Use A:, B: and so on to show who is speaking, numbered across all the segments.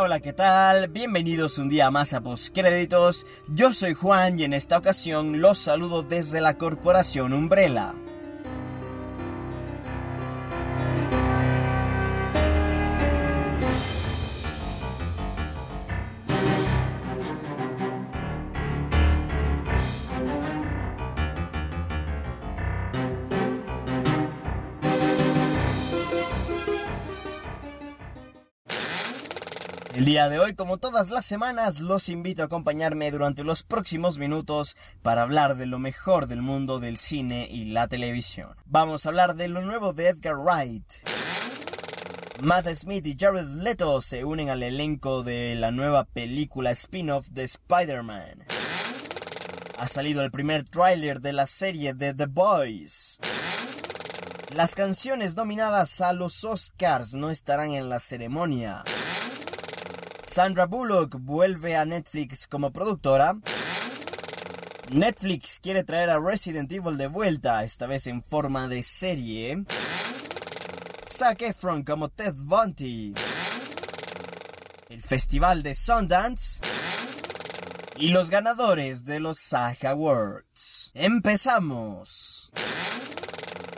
A: Hola, ¿qué tal? Bienvenidos un día más a Postcréditos. Yo soy Juan y en esta ocasión los saludo desde la corporación Umbrella. Día de hoy, como todas las semanas, los invito a acompañarme durante los próximos minutos para hablar de lo mejor del mundo del cine y la televisión. Vamos a hablar de lo nuevo de Edgar Wright. Matt Smith y Jared Leto se unen al elenco de la nueva película spin-off de Spider-Man. Ha salido el primer tráiler de la serie de The Boys. Las canciones nominadas a los Oscars no estarán en la ceremonia. Sandra Bullock vuelve a Netflix como productora. Netflix quiere traer a Resident Evil de vuelta, esta vez en forma de serie. Zac Efron como Ted Bundy. El Festival de Sundance. Y los ganadores de los SAG Awards. ¡Empezamos!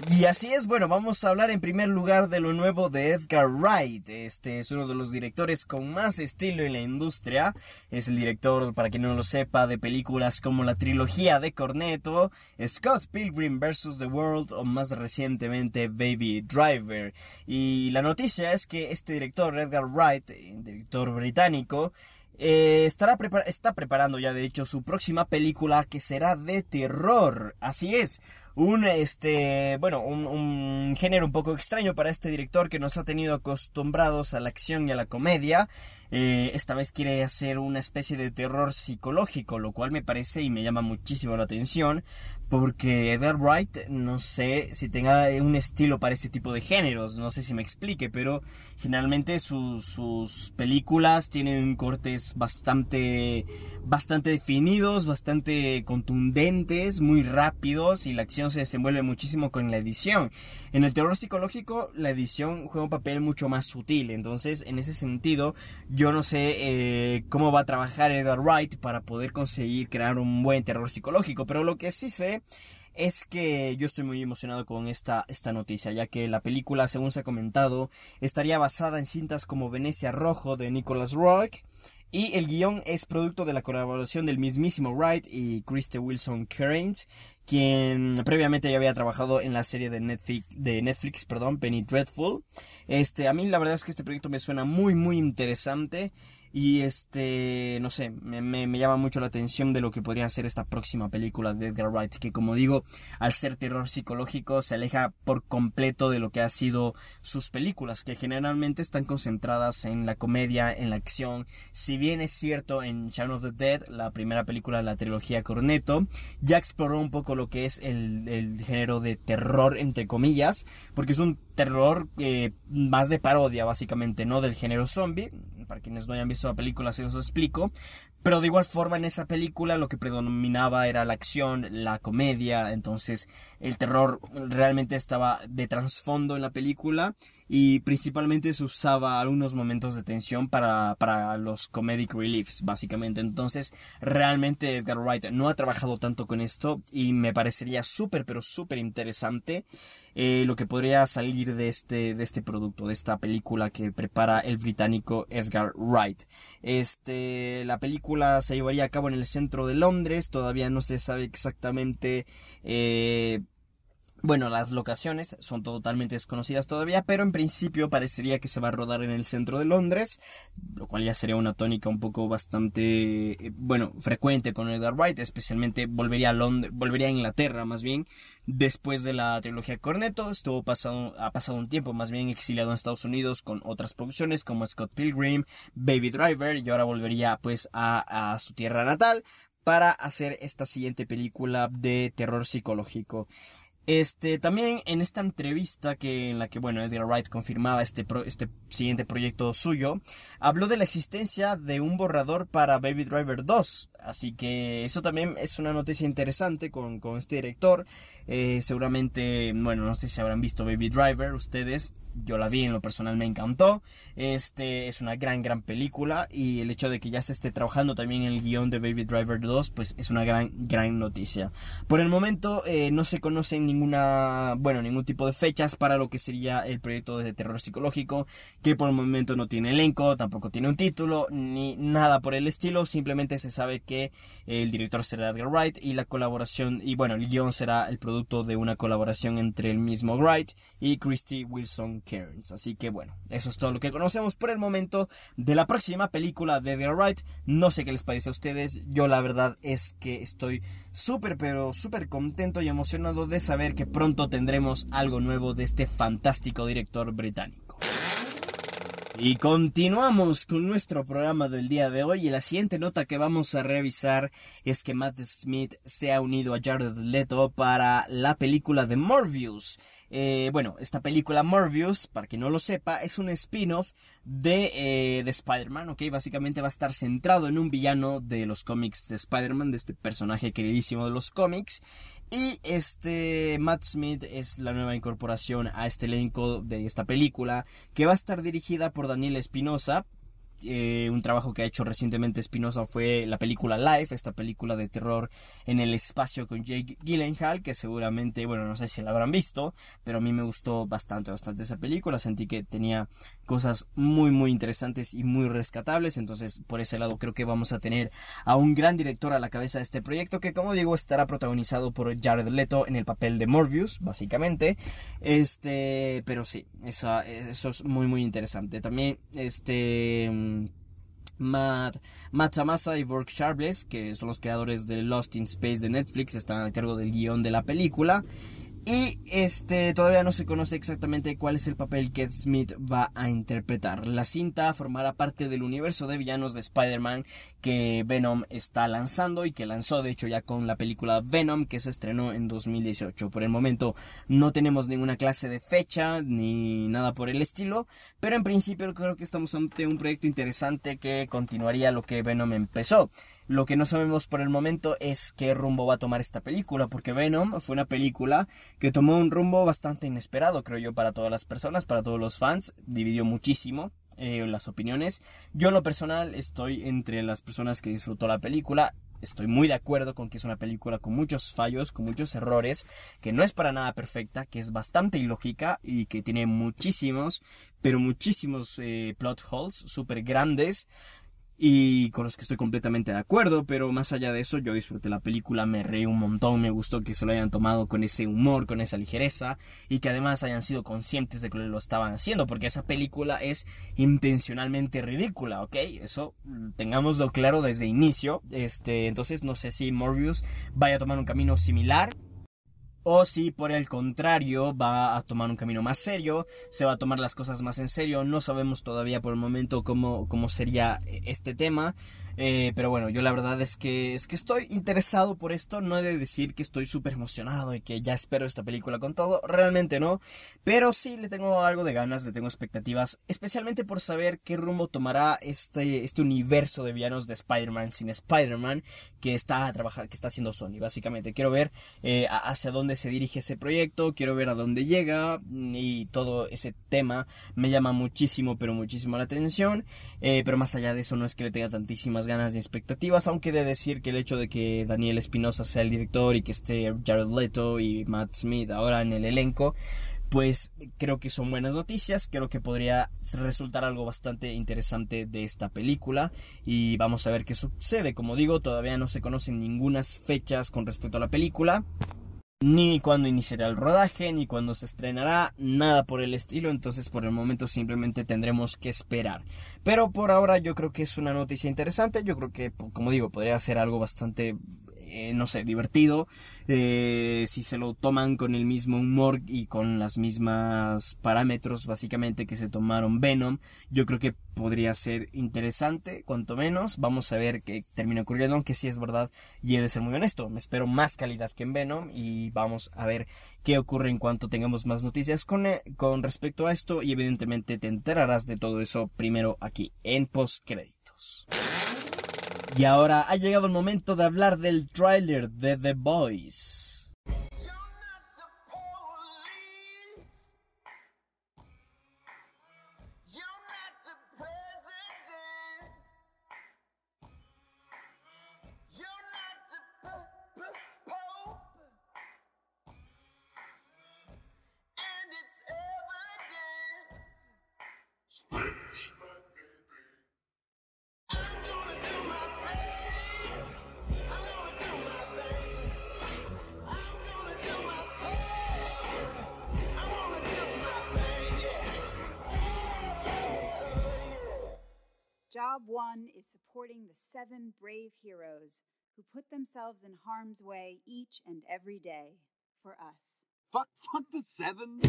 A: Y así es, bueno, vamos a hablar en primer lugar de lo nuevo de Edgar Wright. Este es uno de los directores con más estilo en la industria. Es el director, para quien no lo sepa, de películas como la trilogía de Cornetto, Scott Pilgrim vs. The World o más recientemente Baby Driver. Y la noticia es que este director, Edgar Wright, director británico, eh, estará está preparando ya de hecho su próxima película que será de terror. Así es, un este bueno un, un, género un poco extraño para este director que nos ha tenido acostumbrados a la acción y a la comedia eh, esta vez quiere hacer una especie de terror psicológico lo cual me parece y me llama muchísimo la atención porque Edgar Wright no sé si tenga un estilo para ese tipo de géneros no sé si me explique pero generalmente sus, sus películas tienen cortes bastante bastante definidos bastante contundentes muy rápidos y la acción se desenvuelve muchísimo con la edición. En el terror psicológico, la edición juega un papel mucho más sutil. Entonces, en ese sentido, yo no sé eh, cómo va a trabajar Edgar Wright para poder conseguir crear un buen terror psicológico. Pero lo que sí sé es que yo estoy muy emocionado con esta, esta noticia, ya que la película, según se ha comentado, estaría basada en cintas como Venecia Rojo de Nicholas Rock. Y el guion es producto de la colaboración del mismísimo Wright y Krista Wilson Cairns, quien previamente ya había trabajado en la serie de Netflix, de Netflix, perdón, Penny Dreadful. Este, a mí la verdad es que este proyecto me suena muy muy interesante y este, no sé, me, me, llama mucho la atención de lo que podría ser esta próxima película de Edgar Wright, que como digo, al ser terror psicológico se aleja por completo de lo que ha sido sus películas, que generalmente están concentradas en la comedia, en la acción. Si bien es cierto en Shaun of the Dead, la primera película de la trilogía Cornetto, ya exploró un poco lo que es el, el género de terror, entre comillas, porque es un terror eh, más de parodia, básicamente, no del género zombie para quienes no hayan visto la película se los explico. Pero de igual forma en esa película lo que predominaba era la acción, la comedia, entonces el terror realmente estaba de trasfondo en la película y principalmente se usaba algunos momentos de tensión para, para los comedic reliefs, básicamente. Entonces, realmente Edgar Wright no ha trabajado tanto con esto y me parecería súper, pero súper interesante eh, lo que podría salir de este, de este producto, de esta película que prepara el británico Edgar Wright. Este, la película se llevaría a cabo en el centro de Londres, todavía no se sabe exactamente eh, bueno, las locaciones son totalmente desconocidas todavía, pero en principio parecería que se va a rodar en el centro de Londres, lo cual ya sería una tónica un poco bastante, eh, bueno, frecuente con Edgar Wright, especialmente volvería a Londres, volvería a Inglaterra más bien, después de la trilogía Cornetto, estuvo pasado, ha pasado un tiempo más bien exiliado en Estados Unidos con otras producciones como Scott Pilgrim, Baby Driver, y ahora volvería pues a su tierra natal para hacer esta siguiente película de terror psicológico. Este, también en esta entrevista que, en la que, bueno, Edgar Wright confirmaba este, este siguiente proyecto suyo, habló de la existencia de un borrador para Baby Driver 2. Así que eso también es una noticia interesante con, este director. Eh, seguramente, bueno, no sé si habrán visto Baby Driver ustedes. Yo la vi en lo personal me encantó. Este es una gran, gran película y el hecho de que ya se esté trabajando también en el guion de Baby Driver 2, pues es una gran, gran noticia. Por el momento eh, no se conocen ninguna, bueno, ningún tipo de fechas para lo que sería el proyecto de terror psicológico, que por el momento no tiene elenco, tampoco tiene un título, ni nada por el estilo, simplemente se sabe que el director será Edgar Wright y la colaboración, y bueno, el guion será el producto de una colaboración entre el mismo Wright y Christy Wilson Así que bueno, eso es todo lo que conocemos por el momento de la próxima película de Edgar Wright. No sé qué les parece a ustedes, yo la verdad es que estoy súper pero súper contento y emocionado de saber que pronto tendremos algo nuevo de este fantástico director británico. Y continuamos con nuestro programa del día de hoy y la siguiente nota que vamos a revisar es que Matt Smith se ha unido a Jared Leto para la película de Morbius. Eh, bueno, esta película Morbius, para quien no lo sepa, es un spin-off de, eh, de Spider-Man, ¿ok? Básicamente va a estar centrado en un villano de los cómics de Spider-Man, de este personaje queridísimo de los cómics. Y este Matt Smith es la nueva incorporación a este elenco de esta película, que va a estar dirigida por Daniel Espinosa, eh, un trabajo que ha hecho recientemente Espinosa fue la película Life, esta película de terror en el espacio con Jake Gyllenhaal, que seguramente, bueno, no sé si la habrán visto, pero a mí me gustó bastante, bastante esa película, sentí que tenía cosas muy, muy interesantes y muy rescatables, entonces por ese lado creo que vamos a tener a un gran director a la cabeza de este proyecto, que como digo estará protagonizado por Jared Leto en el papel de Morbius, básicamente, este, pero sí, eso es muy, muy interesante. También, este Matt, Matt Samasa y Burke Sharpless, que son los creadores de Lost in Space de Netflix, están a cargo del guion de la película. Y este todavía no se conoce exactamente cuál es el papel que Smith va a interpretar. La cinta formará parte del universo de villanos de Spider-Man que Venom está lanzando y que lanzó de hecho ya con la película Venom que se estrenó en 2018. Por el momento no tenemos ninguna clase de fecha ni nada por el estilo, pero en principio creo que estamos ante un proyecto interesante que continuaría lo que Venom empezó. Lo que no sabemos por el momento es qué rumbo va a tomar esta película, porque Venom fue una película que tomó un rumbo bastante inesperado, creo yo, para todas las personas, para todos los fans, dividió muchísimo eh, las opiniones. Yo en lo personal estoy entre las personas que disfrutó la película. Estoy muy de acuerdo con que es una película con muchos fallos, con muchos errores, que no es para nada perfecta, que es bastante ilógica y que tiene muchísimos, pero muchísimos eh, plot holes súper grandes y con los que estoy completamente de acuerdo, pero más allá de eso yo disfruté la película, me reí un montón, me gustó que se lo hayan tomado con ese humor, con esa ligereza y que además hayan sido conscientes de que lo estaban haciendo, porque esa película es intencionalmente ridícula, ¿ok? Eso tengámoslo claro desde inicio, este, entonces no sé si Morbius vaya a tomar un camino similar o si por el contrario va a tomar un camino más serio, se va a tomar las cosas más en serio, no sabemos todavía por el momento cómo, cómo sería este tema, eh, pero bueno, yo la verdad es que, es que estoy interesado por esto. No he de decir que estoy súper emocionado y que ya espero esta película con todo. Realmente no. Pero sí le tengo algo de ganas, le tengo expectativas. Especialmente por saber qué rumbo tomará este, este universo de villanos de Spider-Man sin Spider-Man que está a trabajar, que está haciendo Sony. Básicamente, quiero ver eh, hacia dónde se dirige ese proyecto. Quiero ver a dónde llega. Y todo ese tema me llama muchísimo, pero muchísimo la atención. Eh, pero más allá de eso, no es que le tenga tantísimas ganas y expectativas, aunque de decir que el hecho de que Daniel Espinosa sea el director y que esté Jared Leto y Matt Smith ahora en el elenco, pues creo que son buenas noticias, creo que podría resultar algo bastante interesante de esta película y vamos a ver qué sucede. Como digo, todavía no se conocen ninguna fechas con respecto a la película ni cuándo iniciará el rodaje, ni cuándo se estrenará, nada por el estilo, entonces por el momento simplemente tendremos que esperar. Pero por ahora yo creo que es una noticia interesante, yo creo que, como digo, podría ser algo bastante eh, no sé, divertido, eh, si se lo toman con el mismo humor y con las mismas parámetros básicamente que se tomaron Venom, yo creo que podría ser interesante, cuanto menos, vamos a ver qué termina ocurriendo, aunque sí es verdad y he de ser muy honesto, me espero más calidad que en Venom y vamos a ver qué ocurre en cuanto tengamos más noticias con, eh, con respecto a esto y evidentemente te enterarás de todo eso primero aquí en postcréditos. Y ahora ha llegado el momento de hablar del tráiler de The Boys.
B: One is supporting the seven brave heroes who put themselves in harm's way each and every day for us.
C: Fuck, fuck the seven.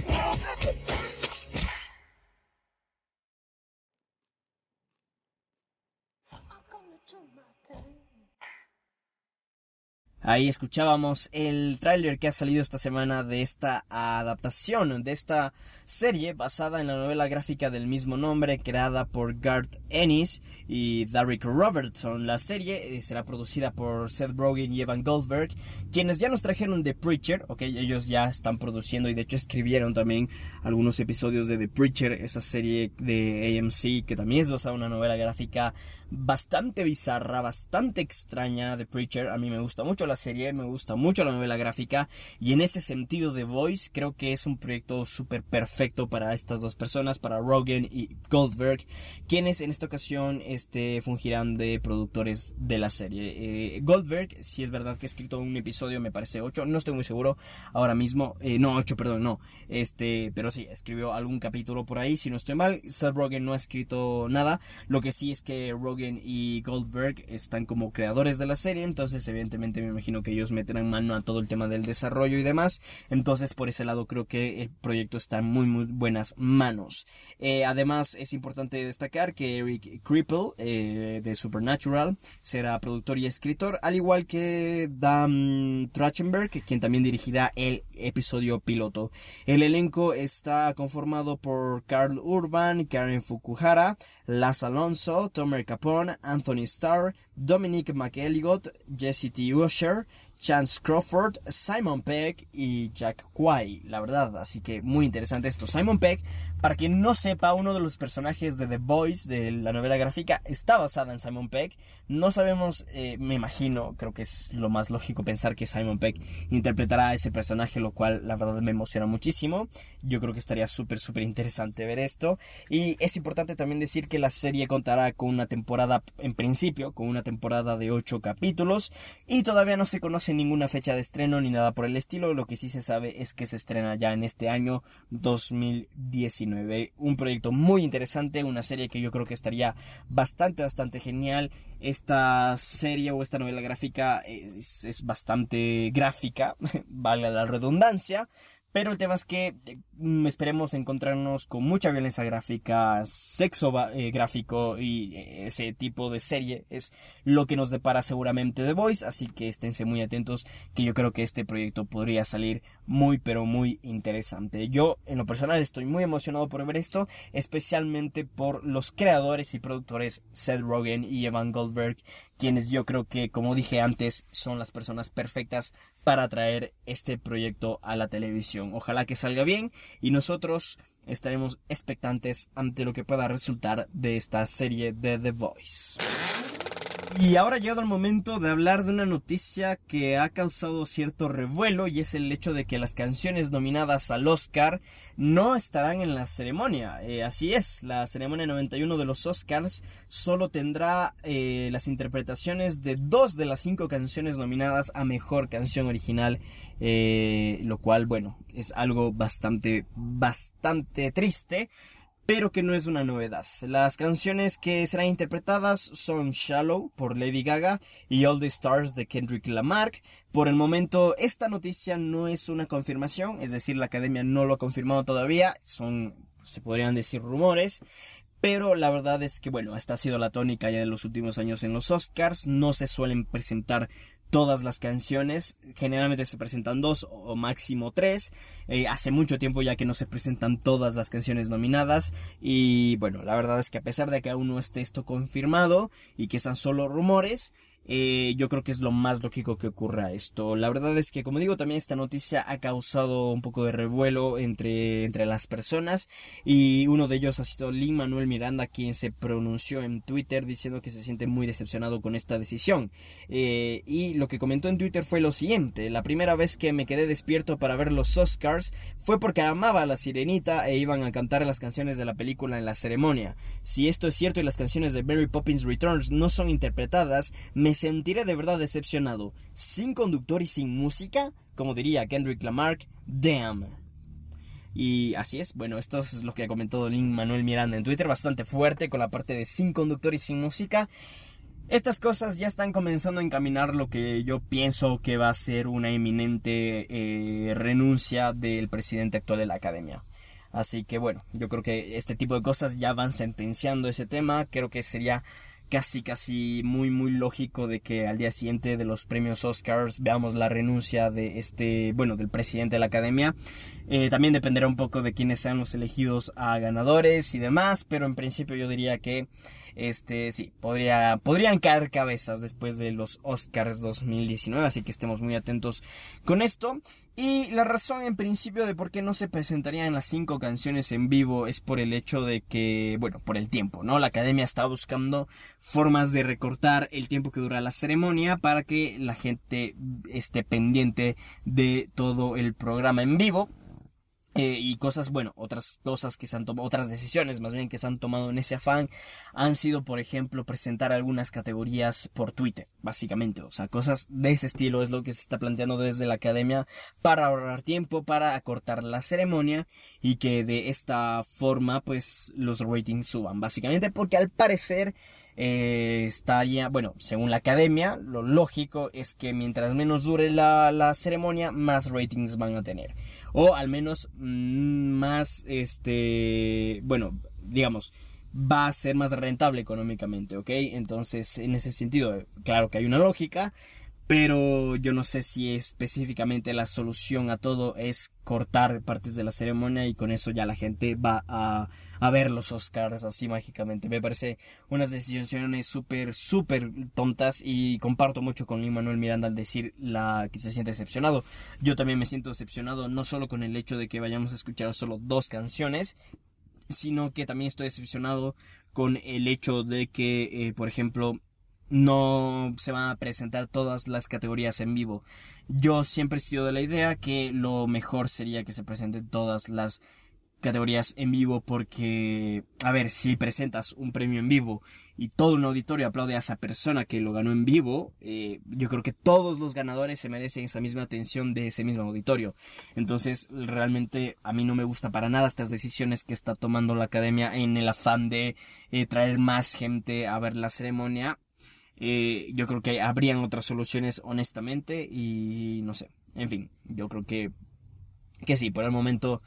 A: Ahí escuchábamos el tráiler que ha salido esta semana de esta adaptación de esta serie basada en la novela gráfica del mismo nombre creada por Garth Ennis y Derek Robertson. La serie eh, será producida por Seth Rogen y Evan Goldberg, quienes ya nos trajeron The Preacher, ok, ellos ya están produciendo y de hecho escribieron también algunos episodios de The Preacher, esa serie de AMC que también es basada en una novela gráfica bastante bizarra, bastante extraña, The Preacher, a mí me gusta mucho la serie, me gusta mucho la novela gráfica y en ese sentido The Voice creo que es un proyecto súper perfecto para estas dos personas, para Rogan y Goldberg, quienes en esta ocasión este, fungirán de productores de la serie. Eh, Goldberg, si es verdad que ha escrito un episodio, me parece 8, no estoy muy seguro ahora mismo, eh, no 8, perdón, no, este, pero sí, escribió algún capítulo por ahí, si no estoy mal, Seth Rogen no ha escrito nada, lo que sí es que Rogen y Goldberg están como creadores de la serie, entonces evidentemente me imagino que ellos meterán mano a todo el tema del desarrollo y demás. Entonces, por ese lado, creo que el proyecto está en muy, muy buenas manos. Eh, además, es importante destacar que Eric Cripple, eh, de Supernatural, será productor y escritor, al igual que Dan Trachtenberg, quien también dirigirá el episodio piloto. El elenco está conformado por Carl Urban, Karen Fukuhara, Las Alonso, Tomer Capone, Anthony Starr, Dominic McElligott, Jesse T. Usher, Chance Crawford, Simon Peck y Jack Quay, la verdad, así que muy interesante esto. Simon Peck, para quien no sepa, uno de los personajes de The Boys, de la novela gráfica, está basada en Simon Peck. No sabemos, eh, me imagino, creo que es lo más lógico pensar que Simon Peck interpretará a ese personaje, lo cual la verdad me emociona muchísimo. Yo creo que estaría súper, súper interesante ver esto. Y es importante también decir que la serie contará con una temporada, en principio, con una temporada de 8 capítulos y todavía no se conoce ninguna fecha de estreno ni nada por el estilo. Lo que sí se sabe es que se estrena ya en este año 2019. Un proyecto muy interesante, una serie que yo creo que estaría bastante, bastante genial. Esta serie o esta novela gráfica es, es bastante gráfica, valga la redundancia. Pero el tema es que mm, esperemos encontrarnos con mucha violencia gráfica, sexo eh, gráfico y eh, ese tipo de serie es lo que nos depara seguramente The Voice, así que esténse muy atentos que yo creo que este proyecto podría salir muy pero muy interesante. Yo en lo personal estoy muy emocionado por ver esto, especialmente por los creadores y productores Seth Rogen y Evan Goldberg, quienes yo creo que como dije antes son las personas perfectas para traer este proyecto a la televisión. Ojalá que salga bien y nosotros estaremos expectantes ante lo que pueda resultar de esta serie de The Voice. Y ahora llegado el momento de hablar de una noticia que ha causado cierto revuelo y es el hecho de que las canciones nominadas al Oscar no estarán en la ceremonia. Eh, así es, la ceremonia 91 de los Oscars solo tendrá eh, las interpretaciones de dos de las cinco canciones nominadas a Mejor Canción Original, eh, lo cual, bueno, es algo bastante, bastante triste pero que no es una novedad. Las canciones que serán interpretadas son Shallow por Lady Gaga y All the Stars de Kendrick Lamar. Por el momento, esta noticia no es una confirmación, es decir, la academia no lo ha confirmado todavía, son, se podrían decir rumores. Pero la verdad es que, bueno, esta ha sido la tónica ya de los últimos años en los Oscars. No se suelen presentar todas las canciones. Generalmente se presentan dos o máximo tres. Eh, hace mucho tiempo ya que no se presentan todas las canciones nominadas. Y bueno, la verdad es que a pesar de que aún no esté esto confirmado y que sean solo rumores, eh, yo creo que es lo más lógico que ocurra esto. La verdad es que, como digo, también esta noticia ha causado un poco de revuelo entre, entre las personas y uno de ellos ha sido Lin Manuel Miranda, quien se pronunció en Twitter diciendo que se siente muy decepcionado con esta decisión. Eh, y lo que comentó en Twitter fue lo siguiente, la primera vez que me quedé despierto para ver los Oscars fue porque amaba a la sirenita e iban a cantar las canciones de la película en la ceremonia. Si esto es cierto y las canciones de Mary Poppins Returns no son interpretadas, me me sentiré de verdad decepcionado. Sin conductor y sin música, como diría Kendrick Lamar, damn. Y así es, bueno, esto es lo que ha comentado Lin Manuel Miranda en Twitter, bastante fuerte con la parte de sin conductor y sin música. Estas cosas ya están comenzando a encaminar lo que yo pienso que va a ser una eminente eh, renuncia del presidente actual de la academia. Así que bueno, yo creo que este tipo de cosas ya van sentenciando ese tema. Creo que sería casi casi muy muy lógico de que al día siguiente de los premios Oscars veamos la renuncia de este bueno del presidente de la academia. Eh, también dependerá un poco de quiénes sean los elegidos a ganadores y demás pero en principio yo diría que este sí podría podrían caer cabezas después de los Oscars 2019 así que estemos muy atentos con esto y la razón en principio de por qué no se presentarían las cinco canciones en vivo es por el hecho de que, bueno, por el tiempo, ¿no? La academia está buscando formas de recortar el tiempo que dura la ceremonia para que la gente esté pendiente de todo el programa en vivo. Eh, y cosas, bueno, otras cosas que se han tomado, otras decisiones más bien que se han tomado en ese afán han sido, por ejemplo, presentar algunas categorías por Twitter, básicamente. O sea, cosas de ese estilo es lo que se está planteando desde la academia para ahorrar tiempo, para acortar la ceremonia y que de esta forma, pues, los ratings suban, básicamente, porque al parecer eh, estaría, bueno, según la academia, lo lógico es que mientras menos dure la, la ceremonia, más ratings van a tener. O al menos mm, más, este, bueno, digamos, va a ser más rentable económicamente, ¿ok? Entonces, en ese sentido, claro que hay una lógica, pero yo no sé si específicamente la solución a todo es cortar partes de la ceremonia y con eso ya la gente va a, ver los Oscars así mágicamente. Me parece unas decisiones súper, súper tontas y comparto mucho con Lin Manuel Miranda al decir la que se siente decepcionado. Yo también me siento decepcionado no solo con el hecho de que vayamos a escuchar solo dos canciones, sino que también estoy decepcionado con el hecho de que, eh, por ejemplo, no se van a presentar todas las categorías en vivo. Yo siempre he sido de la idea que lo mejor sería que se presenten todas las categorías en vivo porque, a ver, si presentas un premio en vivo y todo un auditorio aplaude a esa persona que lo ganó en vivo, eh, yo creo que todos los ganadores se merecen esa misma atención de ese mismo auditorio. Entonces, realmente a mí no me gusta para nada estas decisiones que está tomando la academia en el afán de eh, traer más gente a ver la ceremonia eh, yo creo que habrían otras soluciones honestamente y no sé. En fin, yo creo que que sí, por el momento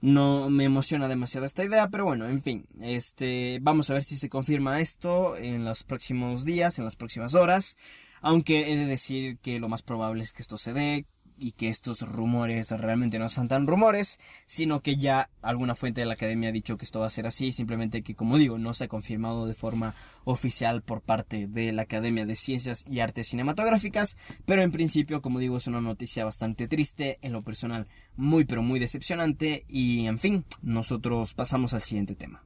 A: no me emociona demasiado esta idea, pero bueno, en fin, este vamos a ver si se confirma esto en los próximos días, en las próximas horas. Aunque he de decir que lo más probable es que esto se dé, y que estos rumores realmente no son tan rumores, sino que ya alguna fuente de la academia ha dicho que esto va a ser así, simplemente que como digo, no se ha confirmado de forma oficial por parte de la Academia de Ciencias y Artes Cinematográficas, pero en principio, como digo, es una noticia bastante triste, en lo personal muy pero muy decepcionante y en fin, nosotros pasamos al siguiente tema.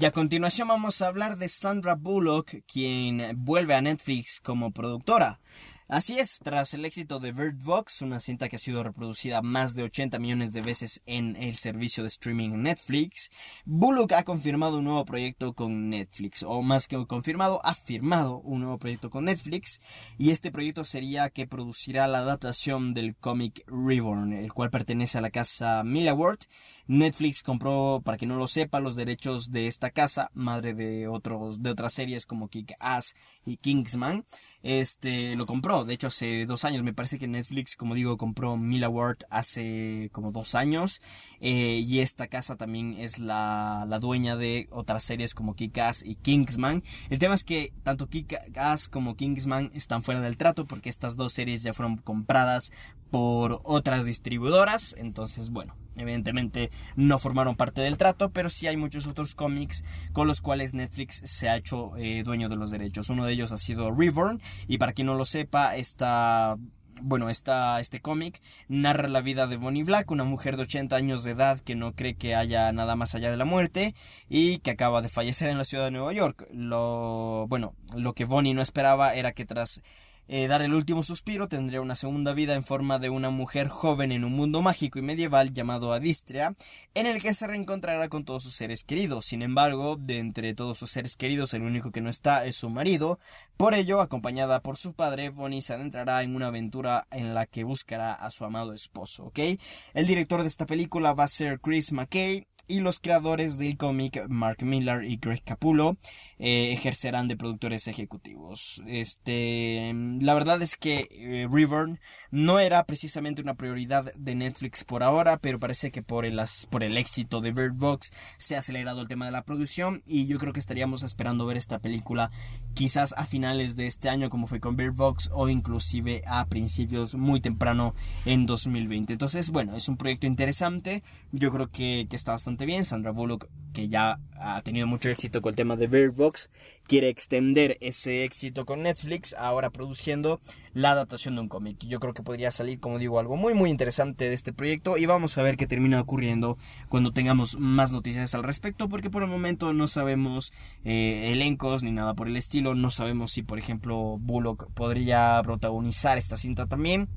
A: Y a continuación vamos a hablar de Sandra Bullock, quien vuelve a Netflix como productora. Así es, tras el éxito de Bird Box, una cinta que ha sido reproducida más de 80 millones de veces en el servicio de streaming Netflix, Bullock ha confirmado un nuevo proyecto con Netflix, o más que confirmado, ha firmado un nuevo proyecto con Netflix, y este proyecto sería que producirá la adaptación del cómic Reborn, el cual pertenece a la casa Millward. Netflix compró, para que no lo sepa, los derechos de esta casa, madre de otros, de otras series como Kick Ass y Kingsman este lo compró. De hecho, hace dos años, me parece que Netflix, como digo, compró Mila Ward hace como dos años. Eh, y esta casa también es la, la dueña de otras series como Kick-Ass y Kingsman. El tema es que tanto Kick-Ass como Kingsman están fuera del trato porque estas dos series ya fueron compradas por otras distribuidoras. Entonces, bueno, evidentemente no formaron parte del trato, pero sí hay muchos otros cómics con los cuales Netflix se ha hecho eh, dueño de los derechos. Uno de ellos ha sido Reborn, y para quien no lo sepa, esta bueno, esta, este cómic narra la vida de Bonnie Black, una mujer de 80 años de edad que no cree que haya nada más allá de la muerte y que acaba de fallecer en la ciudad de Nueva York. Lo, bueno, lo que Bonnie no esperaba era que tras eh, dar el último suspiro, tendría una segunda vida en forma de una mujer joven en un mundo mágico y medieval llamado Adistria, en el que se reencontrará con todos sus seres queridos. Sin embargo, de entre todos sus seres queridos, el único que no está es su marido. Por ello, acompañada por su padre, Bonnie se adentrará en una aventura en la que buscará a su amado esposo, ¿ok? El director de esta película va a ser Chris McKay y los creadores del cómic Mark Miller y Greg Capullo eh, ejercerán de productores ejecutivos. Este, la verdad es que eh, River no era precisamente una prioridad de Netflix por ahora, pero parece que por el, por el éxito de Bird Box se ha acelerado el tema de la producción y yo creo que estaríamos esperando ver esta película quizás a finales de este año como fue con Bird Box o inclusive a principios muy temprano en 2020. Entonces, bueno, es un proyecto interesante, yo creo que, que está bastante bien. Sandra Bullock, que ya ha tenido mucho éxito con el tema de Bird Box, quiere extender ese éxito con Netflix, ahora produciendo la adaptación de un cómic. Yo creo que podría salir, como digo, algo muy muy interesante de este proyecto y vamos a ver qué termina ocurriendo cuando tengamos más noticias al respecto, porque por el momento no sabemos eh, elencos ni nada por el estilo, no sabemos si por ejemplo Bullock podría protagonizar esta cinta también.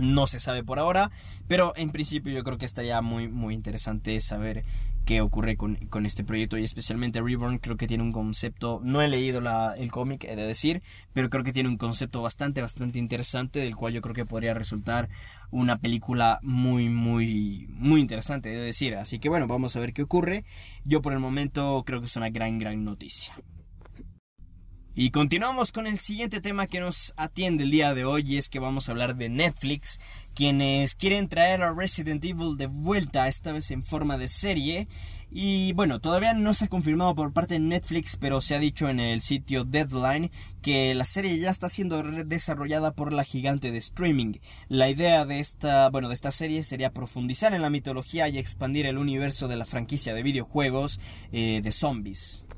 A: No se sabe por ahora, pero en principio yo creo que estaría muy, muy interesante saber qué ocurre con, este proyecto y especialmente Reborn creo que tiene un concepto, no he leído el cómic, he de decir, pero creo que tiene un concepto bastante, bastante interesante del cual yo creo que podría resultar una película muy, muy, muy interesante, he de decir. Así que bueno, vamos a ver qué ocurre. Yo por el momento creo que es una gran, gran noticia. Y continuamos con el siguiente tema que nos atiende el día de hoy y es que vamos a hablar de Netflix, quienes quieren traer a Resident Evil de vuelta, esta vez en forma de serie. Y bueno, todavía no se ha confirmado por parte de Netflix, pero se ha dicho en el sitio Deadline que la serie ya está siendo desarrollada por la gigante de streaming. La idea de esta, bueno, de esta serie sería profundizar en la mitología y expandir el universo de la franquicia de videojuegos eh, de zombies.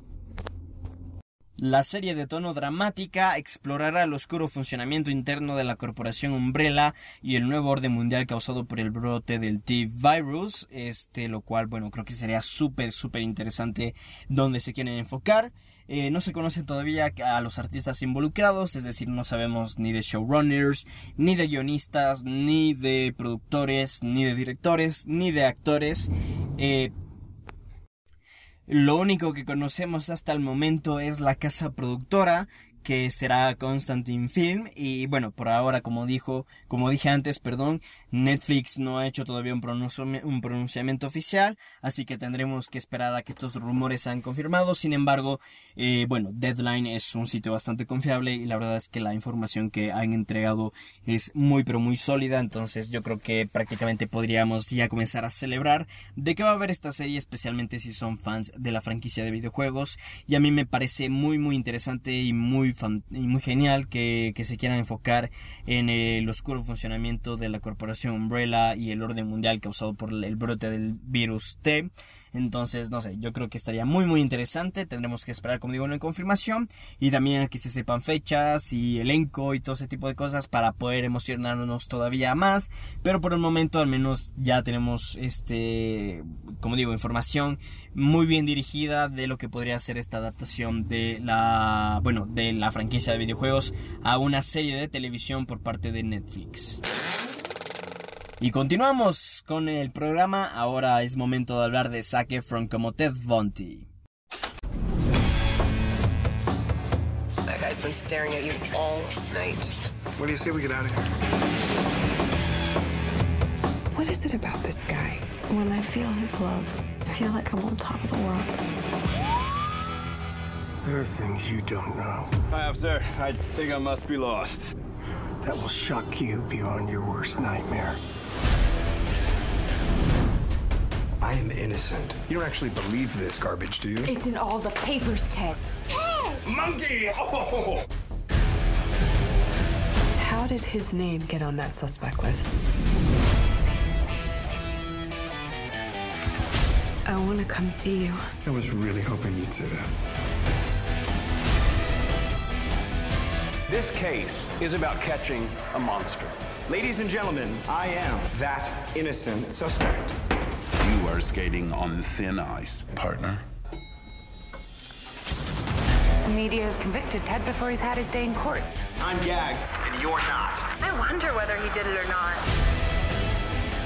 A: La serie de tono dramática explorará el oscuro funcionamiento interno de la corporación Umbrella y el nuevo orden mundial causado por el brote del T-Virus, este, lo cual, bueno, creo que sería súper, súper interesante donde se quieren enfocar. Eh, no se conoce todavía a los artistas involucrados, es decir, no sabemos ni de showrunners, ni de guionistas, ni de productores, ni de directores, ni de actores. Eh, lo único que conocemos hasta el momento es la casa productora que será Constantine Film. Y bueno, por ahora como dijo, como dije antes, perdón, Netflix no ha hecho todavía un, pronunciamiento oficial, así que tendremos que esperar a que estos rumores sean confirmados. Sin embargo, eh, bueno, Deadline es un sitio bastante confiable y la verdad es que la información que han entregado es muy pero muy sólida, entonces yo creo que prácticamente podríamos ya comenzar a celebrar de que va a haber esta serie, especialmente si son fans de la franquicia de videojuegos. Y a mí me parece muy muy interesante y muy y muy genial que, se quieran enfocar en el oscuro funcionamiento de la corporación Umbrella y el orden mundial causado por el brote del virus T. Entonces, no sé, yo creo que estaría muy muy interesante. Tendremos que esperar, como digo, una confirmación y también que se sepan fechas y elenco y todo ese tipo de cosas para poder emocionarnos todavía más. Pero por el momento al menos ya tenemos este, como digo, información muy bien dirigida de lo que podría ser esta adaptación de la, bueno, de la franquicia de videojuegos a una serie de televisión por parte de Netflix. Y continuamos con el programa. Ahora es momento de hablar de Zac Efron como Ted Bundy.
D: That guy's been staring at you all night.
E: What do you say we get out of here?
F: What is it about this guy? When I feel his love, I feel like I'm on top of the world.
E: There are things you don't know.
G: Hi, officer. I think I must be lost.
E: That will shock you beyond your worst nightmare. I am innocent. You don't actually believe this garbage, do you?
H: It's in all the papers, Ted.
G: Ted! Monkey! Oh!
F: How did his name get on that suspect list? I want to come see you.
E: I was really hoping you'd say that.
G: This case is about catching a monster.
E: Ladies and gentlemen, I am that innocent suspect.
I: You are skating on thin ice, partner.
H: The media has convicted Ted before he's had his day in court.
E: I'm gagged.
C: and you're not.
D: I wonder whether he did it or not.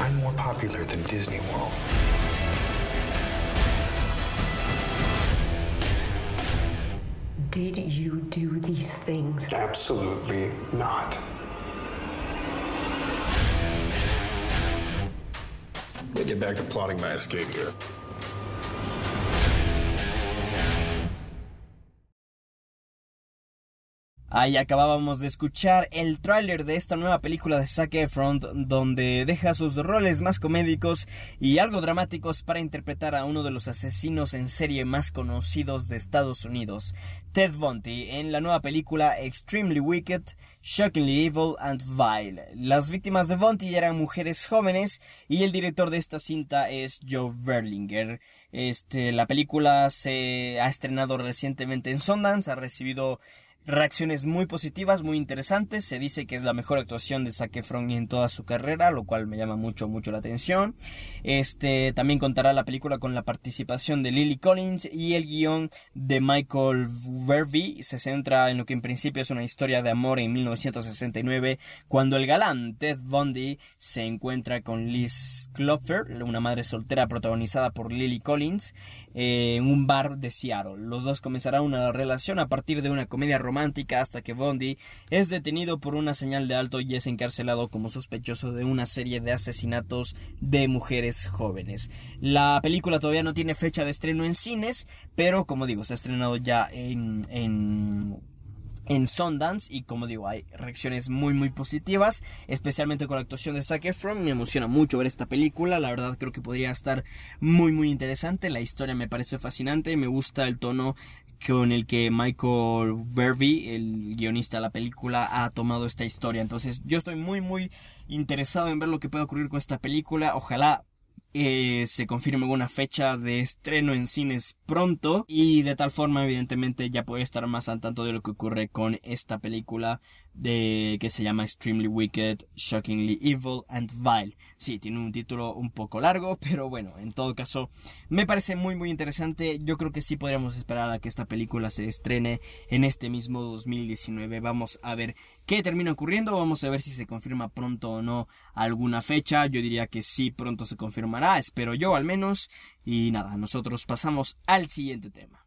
E: I'm more popular than Disney World.
F: Did you do these things?
E: Absolutely not. Let me get back to plotting my escape here.
A: Ahí acabábamos de escuchar el tráiler de esta nueva película de Zac Efron donde deja sus roles más comédicos y algo dramáticos para interpretar a uno de los asesinos en serie más conocidos de Estados Unidos, Ted Bundy, en la nueva película Extremely Wicked, Shockingly Evil and Vile. Las víctimas de Bundy eran mujeres jóvenes y el director de esta cinta es Joe Berlinger. Este, la película se ha estrenado recientemente en Sundance, ha recibido reacciones muy positivas, muy interesantes. Se dice que es la mejor actuación de Zac Efron en toda su carrera, lo cual me llama mucho, mucho la atención. Este también contará la película con la participación de Lily Collins y el guion de Michael Verby. Se centra en lo que en principio es una historia de amor en 1969, cuando el galán Ted Bundy se encuentra con Liz Klopfer, una madre soltera protagonizada por Lily Collins, en un bar de Seattle. Los dos comenzarán una relación a partir de una comedia romántica hasta que Bondi es detenido por una señal de alto y es encarcelado como sospechoso de una serie de asesinatos de mujeres jóvenes. La película todavía no tiene fecha de estreno en cines, pero como digo, se ha estrenado ya en, en en Sundance y como digo hay reacciones muy muy positivas especialmente con la actuación de Zac Efron me emociona mucho ver esta película la verdad creo que podría estar muy muy interesante la historia me parece fascinante me gusta el tono con el que Michael Verby, el guionista de la película, ha tomado esta historia. Entonces yo estoy muy muy interesado en ver lo que puede ocurrir con esta película. Ojalá eh, se confirme una fecha de estreno en cines pronto y de tal forma evidentemente ya puede estar más al tanto de lo que ocurre con esta película de que se llama Extremely Wicked, Shockingly Evil and Vile. Sí, tiene un título un poco largo, pero bueno, en todo caso me parece muy muy interesante. Yo creo que sí podríamos esperar a que esta película se estrene en este mismo 2019. Vamos a ver qué termina ocurriendo, vamos a ver si se confirma pronto o no alguna fecha. Yo diría que sí pronto se confirmará, espero yo al menos. Y nada, nosotros pasamos al siguiente tema.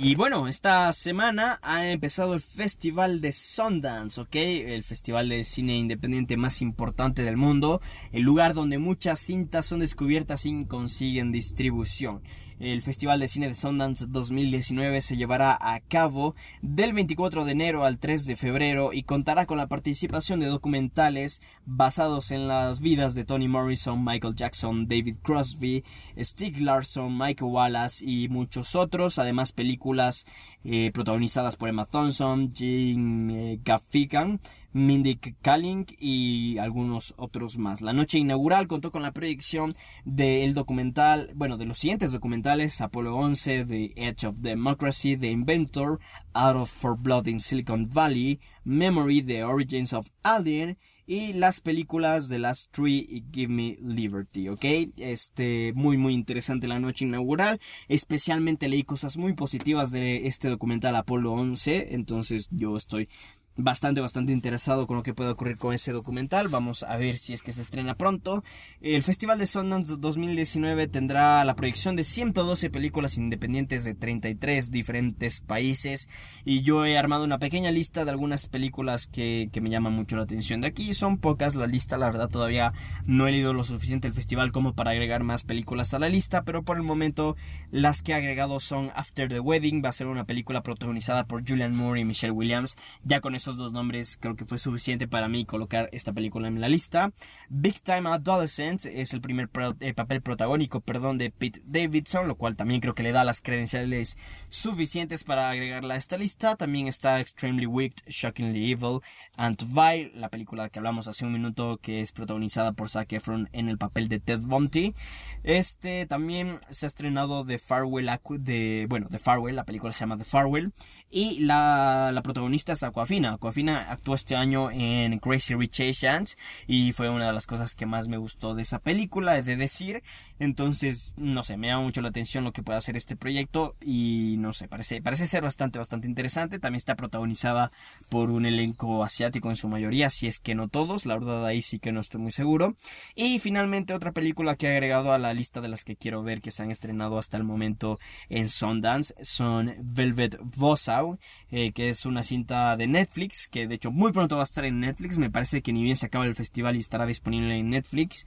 A: Y bueno, esta semana ha empezado el Festival de Sundance, ¿ok? El festival de cine independiente más importante del mundo, el lugar donde muchas cintas son descubiertas y consiguen distribución. El Festival de Cine de Sundance 2019 se llevará a cabo del 24 de enero al 3 de febrero y contará con la participación de documentales basados en las vidas de Toni Morrison, Michael Jackson, David Crosby, Stig Larsson, Michael Wallace y muchos otros, además películas eh, protagonizadas por Emma Thompson, Jim eh, Gaffigan, Mindy Kaling y algunos otros más. La noche inaugural contó con la proyección del documental, bueno, de los siguientes documentales, Apolo 11, The Edge of Democracy, The Inventor, Out of For Blood in Silicon Valley, Memory, The Origins of Alien y las películas The Last Tree y Give Me Liberty, ¿ok? Este, muy muy interesante la noche inaugural, especialmente leí cosas muy positivas de este documental Apolo 11, entonces yo estoy bastante, bastante interesado con lo que puede ocurrir con ese documental. Vamos a ver si es que se estrena pronto. El Festival de Sundance 2019 tendrá la proyección de 112 películas independientes de 33 diferentes países. Y yo he armado una pequeña lista de algunas películas que, que me llaman mucho la atención de aquí. Son pocas la lista, la verdad todavía no he leído lo suficiente el festival como para agregar más películas a la lista. Pero por el momento las que he agregado son After the Wedding. Va a ser una película protagonizada por Julian Moore y Michelle Williams. Ya con esos dos nombres creo que fue suficiente para mí colocar esta película en la lista. Big Time Adolescent es el primer eh, papel protagónico perdón, de Pete Davidson, lo cual también creo que le da las credenciales suficientes para agregarla a esta lista. También está Extremely Wicked, Shockingly Evil, and Vile, la película que hablamos hace un minuto que es protagonizada por Zac Efron en el papel de Ted Bundy. Este también se ha estrenado The Farewell, de, bueno, The Farewell, la película se llama The Farewell, y la, la protagonista es Aquafina, Aquafina actuó este año en Crazy Rich Asians y fue una de las cosas que más me gustó de esa película, de decir. Entonces, no sé, me llama mucho la atención lo que puede hacer este proyecto y no sé, parece, parece ser bastante, bastante interesante. También está protagonizada por un elenco asiático en su mayoría, si es que no todos, la verdad ahí sí que no estoy muy seguro. Y finalmente otra película que he agregado a la lista de las que quiero ver que se han estrenado hasta el momento en Sundance son Velvet Vossau, eh, que es una cinta de Netflix, que de hecho muy pronto va a estar en Netflix, me parece que ni bien se acaba el festival y estará disponible en Netflix.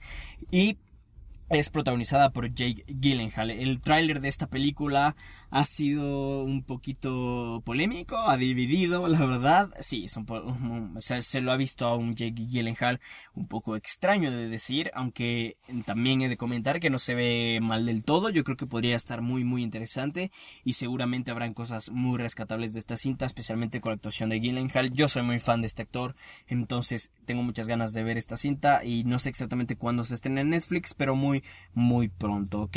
A: Y es protagonizada por Jake Gyllenhaal. El tráiler de esta película ha sido un poquito polémico, ha dividido, la verdad. Sí, se, lo ha visto a un Jake Gyllenhaal un poco extraño de decir, aunque también he de comentar que no se ve mal del todo. Yo creo que podría estar muy, muy interesante y seguramente habrán cosas muy rescatables de esta cinta, especialmente con la actuación de Gyllenhaal. Yo soy muy fan de este actor, entonces tengo muchas ganas de ver esta cinta y no sé exactamente cuándo se estrena en Netflix, pero muy muy, pronto, ¿ok?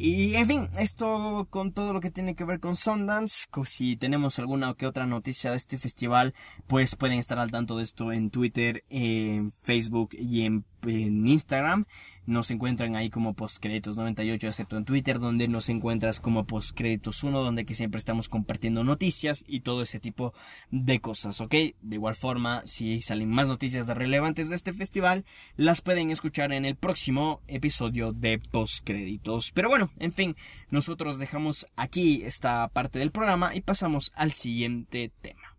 A: Y en fin, esto con todo lo que tiene que ver con Sundance. Si tenemos alguna o que otra noticia de este festival, pues pueden estar al tanto de esto en Twitter, en Facebook y en en Instagram. Nos encuentran ahí como postcréditos 98, excepto en Twitter, donde nos encuentras como postcréditos 1, donde que siempre estamos compartiendo noticias y todo ese tipo de cosas, ¿ok? De igual forma, si salen más noticias relevantes de este festival, las pueden escuchar en el próximo episodio de postcréditos. Pero bueno, en fin, nosotros dejamos aquí esta parte del programa y pasamos al siguiente tema.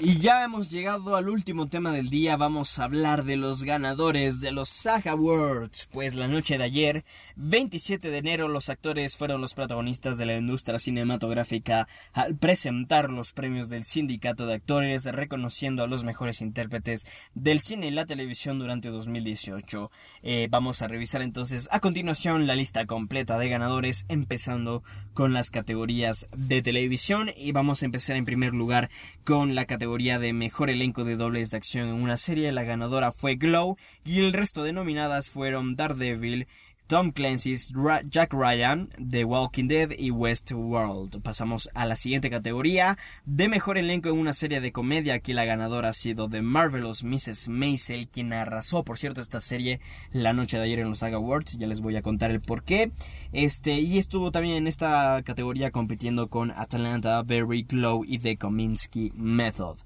A: Y ya hemos llegado al último tema del día, vamos a hablar de los ganadores de los SAG Awards, pues la noche de ayer, 27 de enero, los actores fueron los protagonistas de la industria cinematográfica al presentar los premios del sindicato de actores, reconociendo a los mejores intérpretes del cine y la televisión durante 2018. Eh, vamos a revisar entonces a continuación la lista completa de ganadores, empezando con las categorías de televisión. Y vamos a empezar en primer lugar con la categoría de mejor elenco de dobles de acción en una serie. La ganadora fue Glow y el resto de nominadas fueron Daredevil, Tom Clancy's Jack Ryan, The Walking Dead y Westworld. Pasamos a la siguiente categoría de mejor elenco en una serie de comedia. Aquí la ganadora ha sido The Marvelous Mrs. Maisel, quien arrasó, por cierto, esta serie la noche de ayer en los Saga Awards. Ya les voy a contar el por qué. Este, y estuvo también en esta categoría compitiendo con Atlanta, Berry, Glow y The Kominsky Method.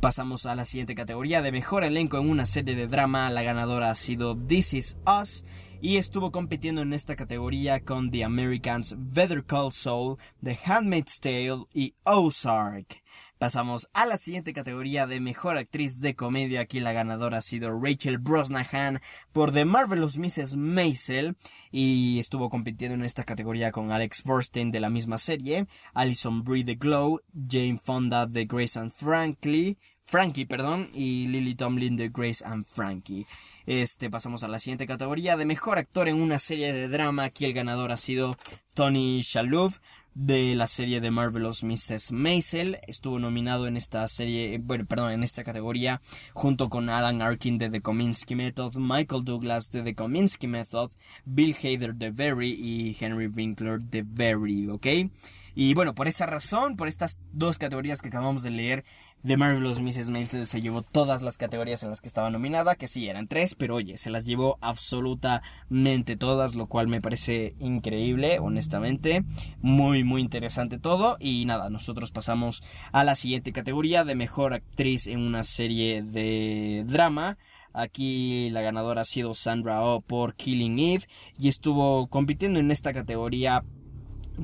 A: Pasamos a la siguiente categoría de mejor elenco en una serie de drama. La ganadora ha sido This Is Us y estuvo compitiendo en esta categoría con The Americans, Better Call Saul, The Handmaid's Tale y Ozark. Pasamos a la siguiente categoría de mejor actriz de comedia. Aquí la ganadora ha sido Rachel Brosnahan por The Marvelous Mrs. Maisel y estuvo compitiendo en esta categoría con Alex Borstein de la misma serie, Alison Brie de Glow, Jane Fonda de Grace and Frankly, Frankie, perdón, y Lily Tomlin de Grace and Frankie. Este, pasamos a la siguiente categoría de mejor actor en una serie de drama. Aquí el ganador ha sido Tony Shalhoub de la serie de Marvelous Mrs. Maisel. Estuvo nominado en esta serie, bueno, perdón, en esta categoría junto con Alan Arkin de The Kominsky Method, Michael Douglas de The Kominsky Method, Bill Hader de Very y Henry Winkler de Very, ¿ok? Y bueno, por esa razón, por estas dos categorías que acabamos de leer, The Marvelous Mrs. Maisel se llevó todas las categorías en las que estaba nominada, que sí, eran tres, pero oye, se las llevó absolutamente todas, lo cual me parece increíble, honestamente. Muy, muy interesante todo. Y nada, nosotros pasamos a la siguiente categoría de mejor actriz en una serie de drama. Aquí la ganadora ha sido Sandra Oh por Killing Eve y estuvo compitiendo en esta categoría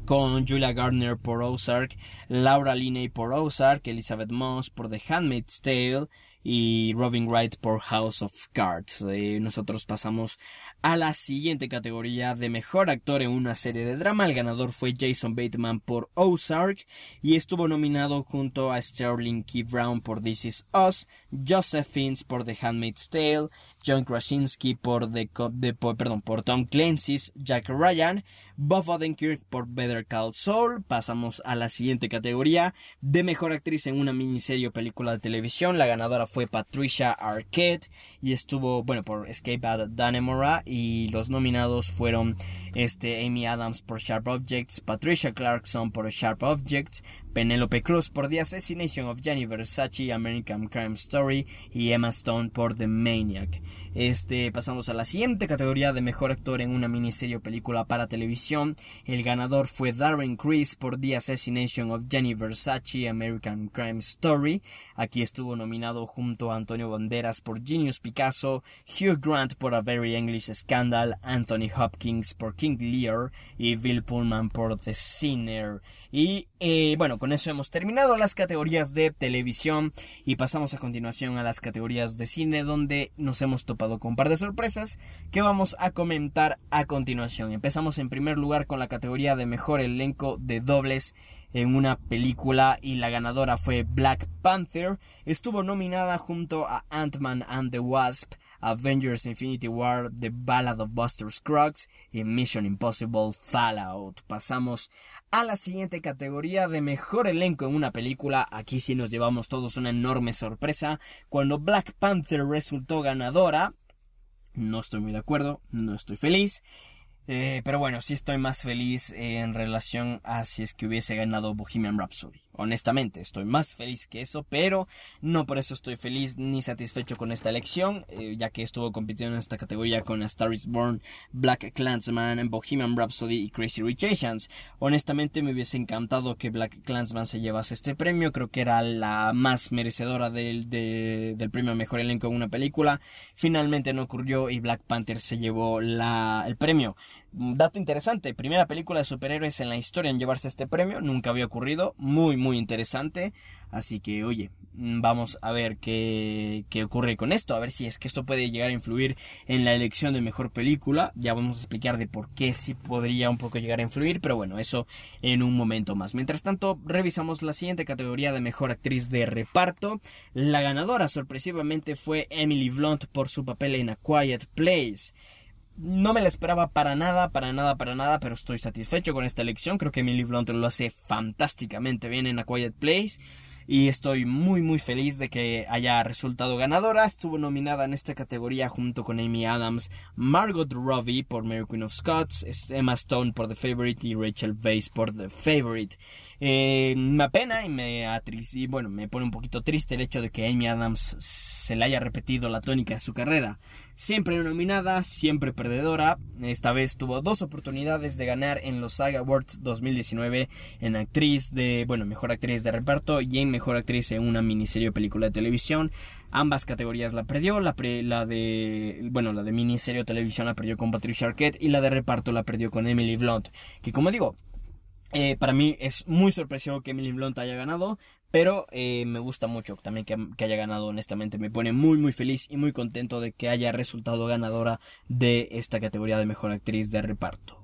A: con Julia Gardner por Ozark, Laura Linney por Ozark, Elizabeth Moss por The Handmaid's Tale y Robin Wright por House of Cards. Eh, nosotros pasamos a la siguiente categoría de mejor actor en una serie de drama. El ganador fue Jason Bateman por Ozark y estuvo nominado junto a Sterling Key Brown por This Is Us, Joseph Fiennes por The Handmaid's Tale, John Krasinski por, The, perdón, por Tom Clancy's Jack Ryan, Bob Odenkirk por Better Call Saul. Pasamos a la siguiente categoría de mejor actriz en una miniserie o película de televisión. La ganadora fue Patricia Arquette y estuvo, bueno, por Escape at Danemora y los nominados fueron este Amy Adams por Sharp Objects, Patricia Clarkson por Sharp Objects, Penelope Cruz por The Assassination of Gianni Versace, American Crime Story y Emma Stone por The Maniac. Este, pasamos a la siguiente categoría de mejor actor en una miniserie o película para televisión. El ganador fue Darren Criss por The Assassination of Gianni Versace, American Crime Story. Aquí estuvo nominado junto a Antonio Banderas por Genius Picasso, Hugh Grant por A Very English Scandal, Anthony Hopkins por King Lear y Bill Pullman por The Sinner. Y eh, bueno, con eso hemos terminado las categorías de televisión y pasamos a continuación a las categorías de cine donde nos hemos topado con un par de sorpresas que vamos a comentar a continuación. Empezamos en primer lugar con la categoría de mejor elenco de dobles en una película y la ganadora fue Black Panther. Estuvo nominada junto a Ant-Man and the Wasp, Avengers Infinity War, The Ballad of Buster Scruggs y Mission Impossible Fallout. Pasamos a la siguiente categoría de mejor elenco en una película. Aquí sí nos llevamos todos una enorme sorpresa. Cuando Black Panther resultó ganadora, no estoy muy de acuerdo, no estoy feliz. Eh, pero bueno, sí estoy más feliz en relación a si es que hubiese ganado Bohemian Rhapsody. Honestamente, estoy más feliz que eso, pero no por eso estoy feliz ni satisfecho con esta elección, eh, ya que estuvo compitiendo en esta categoría con Star is Born, Black Clansman, Bohemian Rhapsody y Crazy Rich Asians. Honestamente, me hubiese encantado que Black Clansman se llevase este premio, creo que era la más merecedora del, del premio Mejor Elenco en una película. Finalmente no ocurrió y Black Panther se llevó la, el premio. Dato interesante, primera película de superhéroes en la historia en llevarse este premio, nunca había ocurrido, muy muy interesante, así que oye, vamos a ver qué, qué ocurre con esto, a ver si es que esto puede llegar a influir en la elección de mejor película, ya vamos a explicar de por qué sí podría un poco llegar a influir, pero bueno, eso en un momento más. Mientras tanto, revisamos la siguiente categoría de mejor actriz de reparto, la ganadora sorpresivamente fue Emily Blunt por su papel en A Quiet Place. No me la esperaba para nada, para nada, para nada, pero estoy satisfecho con esta elección. Creo que Emily Blunt lo hace fantásticamente bien en A Quiet Place y estoy muy muy feliz de que haya resultado ganadora. Estuvo nominada en esta categoría junto con Amy Adams, Margot Robbie por Mary Queen of Scots, Emma Stone por The Favorite y Rachel Weisz por The Favorite. Eh, me apena y me y bueno, me pone un poquito triste el hecho de que Amy Adams se le haya repetido la tónica de su carrera. Siempre nominada, siempre perdedora. Esta vez tuvo dos oportunidades de ganar en los SAG Awards 2019 en actriz de, bueno, mejor actriz de reparto y en mejor actriz en una miniserie o película de televisión. Ambas categorías la perdió, la, de, bueno, la de miniserie o televisión la perdió con Patricia Arquette y la de reparto la perdió con Emily Blunt, que como digo, eh, para mí es muy sorpresivo que Emily Blunt haya ganado, pero eh, me gusta mucho también que, que, haya ganado, honestamente. Me pone muy, muy feliz y muy contento de que haya resultado ganadora de esta categoría de mejor actriz de reparto.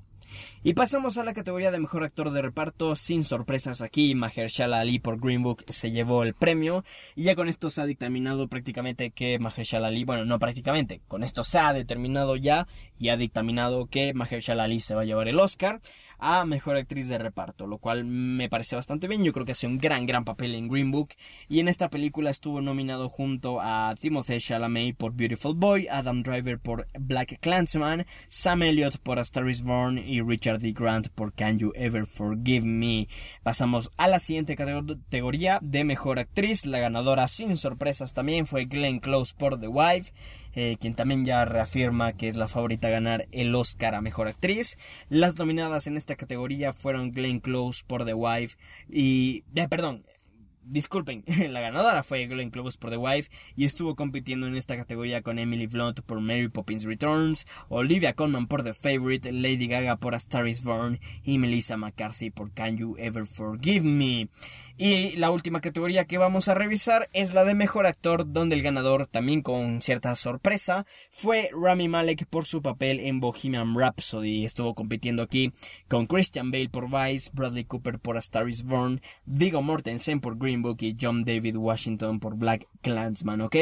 A: Y pasamos a la categoría de mejor actor de reparto, sin sorpresas aquí, Mahershala Ali por Green Book se llevó el premio y ya con esto se ha dictaminado prácticamente que Mahershala Ali, bueno, no prácticamente, con esto se ha determinado ya y ha dictaminado que Mahershala Ali se va a llevar el Oscar a Mejor Actriz de Reparto, lo cual me parece bastante bien. Yo creo que hace un gran, gran papel en Green Book. Y en esta película estuvo nominado junto a Timothée Chalamet por Beautiful Boy, Adam Driver por Black Clansman, Sam Elliott por A Star is Born y Richard D. Grant por Can You Ever Forgive Me. Pasamos a la siguiente categoría de Mejor Actriz. La ganadora sin sorpresas también fue Glenn Close por The Wife. Eh, quien también ya reafirma que es la favorita a ganar el Oscar a Mejor Actriz. Las nominadas en esta categoría fueron Glenn Close por The Wife y... Eh, perdón, disculpen, la ganadora fue Glenn Close por The Wife y estuvo compitiendo en esta categoría con Emily Blunt por Mary Poppins Returns, Olivia Colman por The Favorite, Lady Gaga por A Star Is Born y Melissa McCarthy por Can You Ever Forgive Me. Y la última categoría que vamos a revisar es la de Mejor Actor, donde el ganador, también con cierta sorpresa, fue Rami Malek por su papel en Bohemian Rhapsody. Estuvo compitiendo aquí con Christian Bale por Vice, Bradley Cooper por A Star Is Born, Viggo Mortensen por Green Y John David Washington por Black Clansman, ¿ok?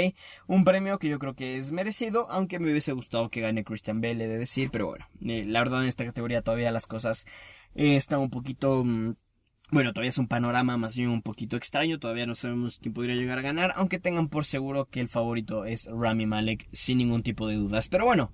A: Un premio que yo creo que es merecido, aunque me hubiese gustado que gane Christian Bale, he de decir, pero bueno, eh, la verdad en esta categoría todavía las cosas eh, están un poquito... Mm, bueno, todavía es un panorama más bien un poquito extraño, todavía no sabemos quién podría llegar a ganar, aunque tengan por seguro que el favorito es Rami Malek sin ningún tipo de dudas. Pero bueno,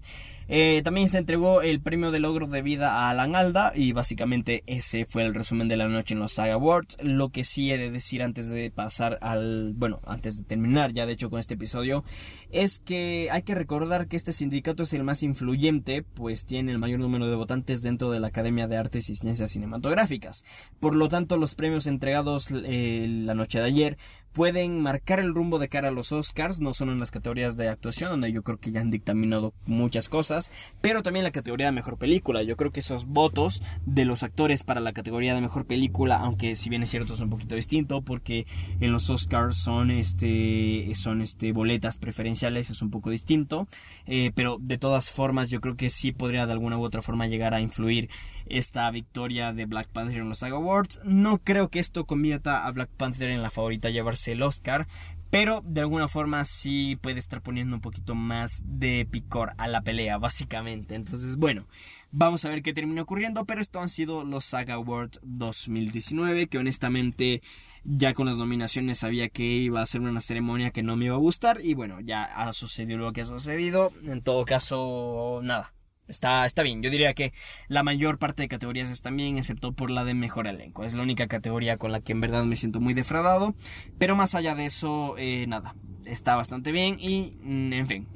A: eh, también se entregó el premio de logro de vida a Alan Alda y básicamente ese fue el resumen de la noche en los Saga Awards. Lo que sí he de decir antes de pasar al, bueno, antes de terminar ya de hecho con este episodio, es que hay que recordar que este sindicato es el más influyente, pues tiene el mayor número de votantes dentro de la Academia de Artes y Ciencias Cinematográficas. Por lo tanto, los premios entregados eh, la noche de ayer pueden marcar el rumbo de cara a los Oscars, no solo en las categorías de actuación, donde yo creo que ya han dictaminado muchas cosas, pero también la categoría de mejor película. Yo creo que esos votos de los actores para la categoría de mejor película, aunque si bien es cierto es un poquito distinto, porque en los Oscars son este son este boletas preferenciales, es un poco distinto, eh, pero de todas formas yo creo que sí podría de alguna u otra forma llegar a influir esta victoria de Black Panther en los SAG Awards. No creo que esto convierta a Black Panther en la favorita a llevarse el Oscar, pero de alguna forma sí puede estar poniendo un poquito más de picor a la pelea, básicamente. Entonces, bueno, vamos a ver qué termina ocurriendo, pero esto han sido los Saga Awards 2019, que honestamente ya con las nominaciones sabía que iba a ser una ceremonia que no me iba a gustar y bueno, ya ha sucedido lo que ha sucedido. En todo caso, nada, Está, está bien, yo diría que la mayor parte de categorías están bien, excepto por la de mejor elenco. Es la única categoría con la que en verdad me siento muy defraudado. Pero más allá de eso, eh, nada, está bastante bien y, mm, en fin.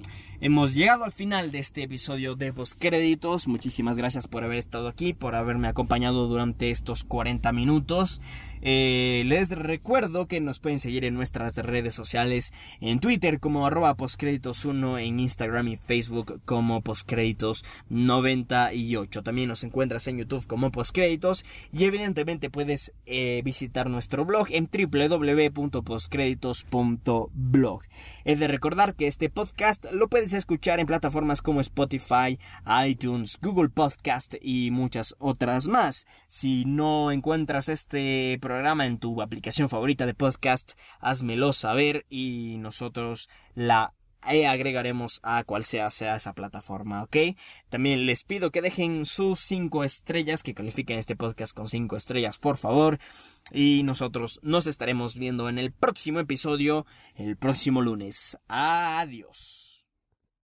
A: Hemos llegado al final de este episodio de Postcréditos. Muchísimas gracias por haber estado aquí, por haberme acompañado durante estos 40 minutos. Eh, les recuerdo que nos pueden seguir en nuestras redes sociales, en Twitter como arroba postcréditos1, en Instagram y Facebook como postcréditos98. También nos encuentras en YouTube como postcréditos y evidentemente puedes eh, visitar nuestro blog en www.postcréditos.blog. He de recordar que este podcast lo puedes escuchar en plataformas como Spotify, iTunes, Google Podcast y muchas otras más. Si no encuentras este programa, programa en tu aplicación favorita de podcast, házmelo saber y nosotros la agregaremos a cual sea, sea esa plataforma, ¿ok? También les pido que dejen sus 5 estrellas, que califiquen este podcast con 5 estrellas, por favor. Y nosotros nos estaremos viendo en el próximo episodio, el próximo lunes. Adiós.